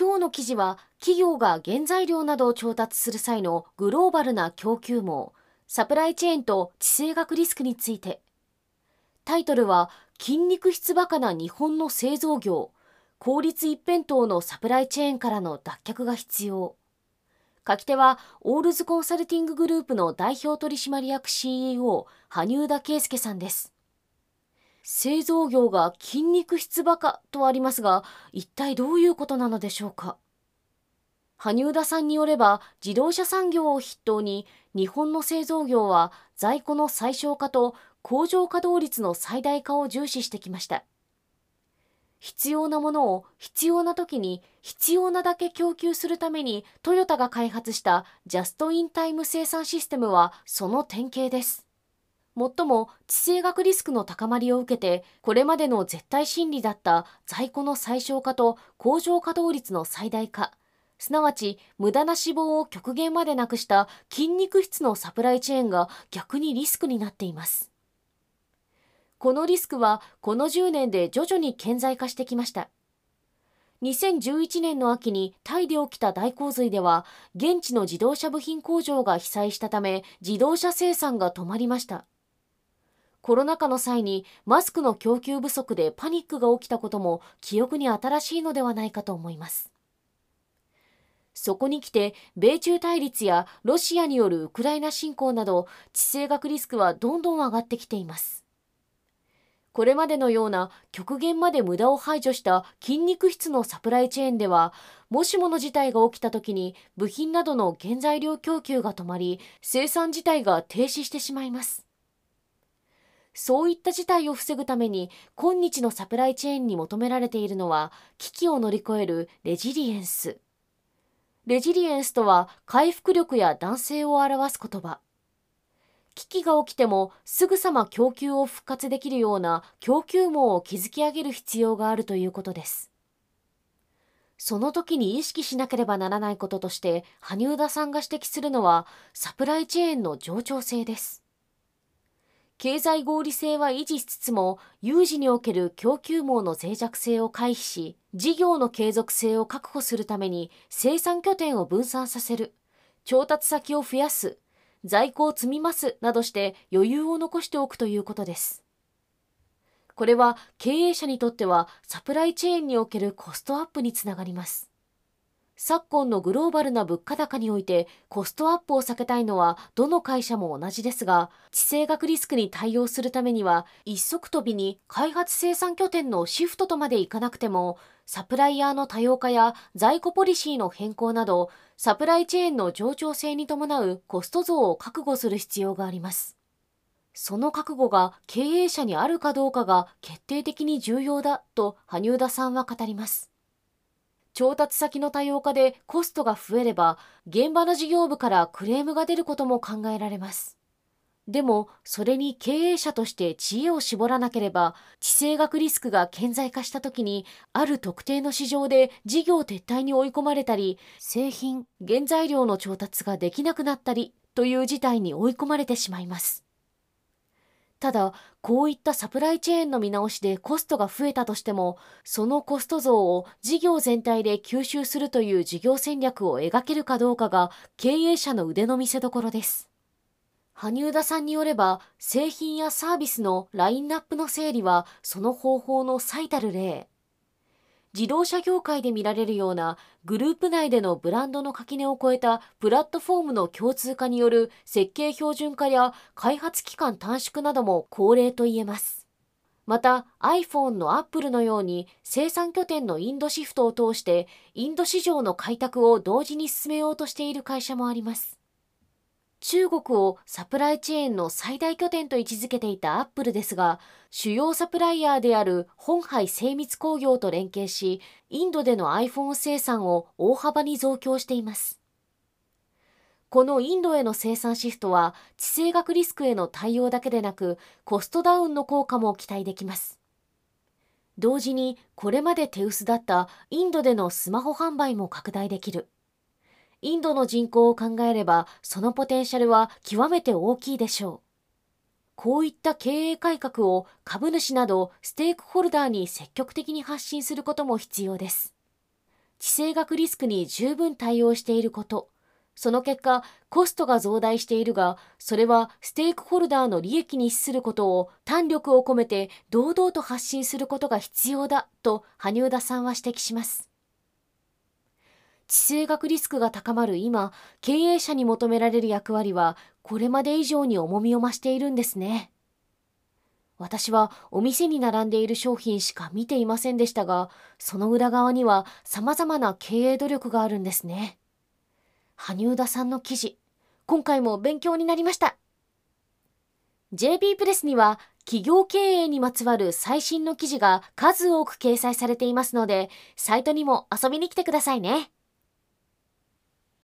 今日の記事は企業が原材料などを調達する際のグローバルな供給網サプライチェーンと地政学リスクについて。タイトルは筋肉質バカな日本の製造業効率一辺倒のサプライチェーンからの脱却が必要。書き手はオールズコンサルティンググループの代表取締役 CEO 羽生田圭介さんです。製造業が筋肉質バカとありますが一体どういうことなのでしょうか？羽生田さんによれば自動車産業を筆頭に日本の製造業は在庫の最小化と工場稼働率の最大化を重視してきました。必要なものを必要な時に必要なだけ供給するためにトヨタが開発したジャストインタイム生産システムはその典型です。もっとも地政学リスクの高まりを受けてこれまでの絶対真理だった在庫の最小化と工場稼働率の最大化。すなわち無駄な脂肪を極限までなくした筋肉質のサプライチェーンが逆にリスクになっています。このリスクはこの10年で徐々に顕在化してきました。2011年の秋にタイで起きた大洪水では現地の自動車部品工場が被災したため自動車生産が止まりました。コロナ禍の際にマスクの供給不足でパニックが起きたことも記憶に新しいのではないかと思います。そこに来て米中対立やロシアによるウクライナ侵攻など地政学リスクはどんどん上がってきています。これまでのような極限まで無駄を排除した筋肉質のサプライチェーンではもしもの事態が起きた時に部品などの原材料供給が止まり生産自体が停止してしまいます。そういった事態を防ぐために今日のサプライチェーンに求められているのは危機を乗り越えるレジリエンスレジリエンスとは回復力や男性を表す言葉危機が起きてもすぐさま供給を復活できるような供給網を築き上げる必要があるということです。その時に意識しなければならないこととして羽生田さんが指摘するのはサプライチェーンの冗長性です。経済合理性は維持しつつも有事における供給網の脆弱性を回避し事業の継続性を確保するために生産拠点を分散させる調達先を増やす在庫を積みますなどして余裕を残しておくということです。これは経営者にとってはサプライチェーンにおけるコストアップにつながります。昨今のグローバルな物価高においてコストアップを避けたいのはどの会社も同じですが地政学リスクに対応するためには一足飛びに開発生産拠点のシフトとまでいかなくてもサプライヤーの多様化や在庫ポリシーの変更などサプライチェーンの上長性に伴うコスト増を覚悟する必要があります。その覚悟が経営者にあるかどうかが決定的に重要だと羽生田さんは語ります。調達先の多様化でコストが増えれば現場の事業部からクレームが出ることも考えられます。でもそれに経営者として知恵を絞らなければ地政学リスクが顕在化した時にある特定の市場で事業撤退に追い込まれたり製品原材料の調達ができなくなったりという事態に追い込まれてしまいますただこういったサプライチェーンの見直しでコストが増えたとしてもそのコスト増を事業全体で吸収するという事業戦略を描けるかどうかが経営者の腕の見せ所です。羽生田さんによれば製品やサービスのラインナップの整理はその方法の最たる例。自動車業界で見られるようなグループ内でのブランドの垣根を越えたプラットフォームの共通化による設計標準化や開発期間短縮なども恒例と言えます。また iPhone の Apple のように生産拠点のインドシフトを通してインド市場の開拓を同時に進めようとしている会社もあります。中国をサプライチェーンの最大拠点と位置づけていたアップルですが、主要サプライヤーである本杯精密工業と連携し、インドでの iPhone 生産を大幅に増強しています。このインドへの生産シフトは、地政学リスクへの対応だけでなく、コストダウンの効果も期待できます。同時に、これまで手薄だったインドでのスマホ販売も拡大できる。インドの人口を考えれば、そのポテンシャルは極めて大きいでしょう。こういった経営改革を株主などステークホルダーに積極的に発信することも必要です。地政学リスクに十分対応していること、その結果、コストが増大しているが、それはステークホルダーの利益に資することを胆力を込めて堂々と発信することが必要だと羽生田さんは指摘します。地政学リスクが高まる今、経営者に求められる役割は、これまで以上に重みを増しているんですね。私はお店に並んでいる商品しか見ていませんでしたが、その裏側には様々な経営努力があるんですね。羽生田さんの記事、今回も勉強になりました。JB プレスには企業経営にまつわる最新の記事が数多く掲載されていますので、サイトにも遊びに来てくださいね。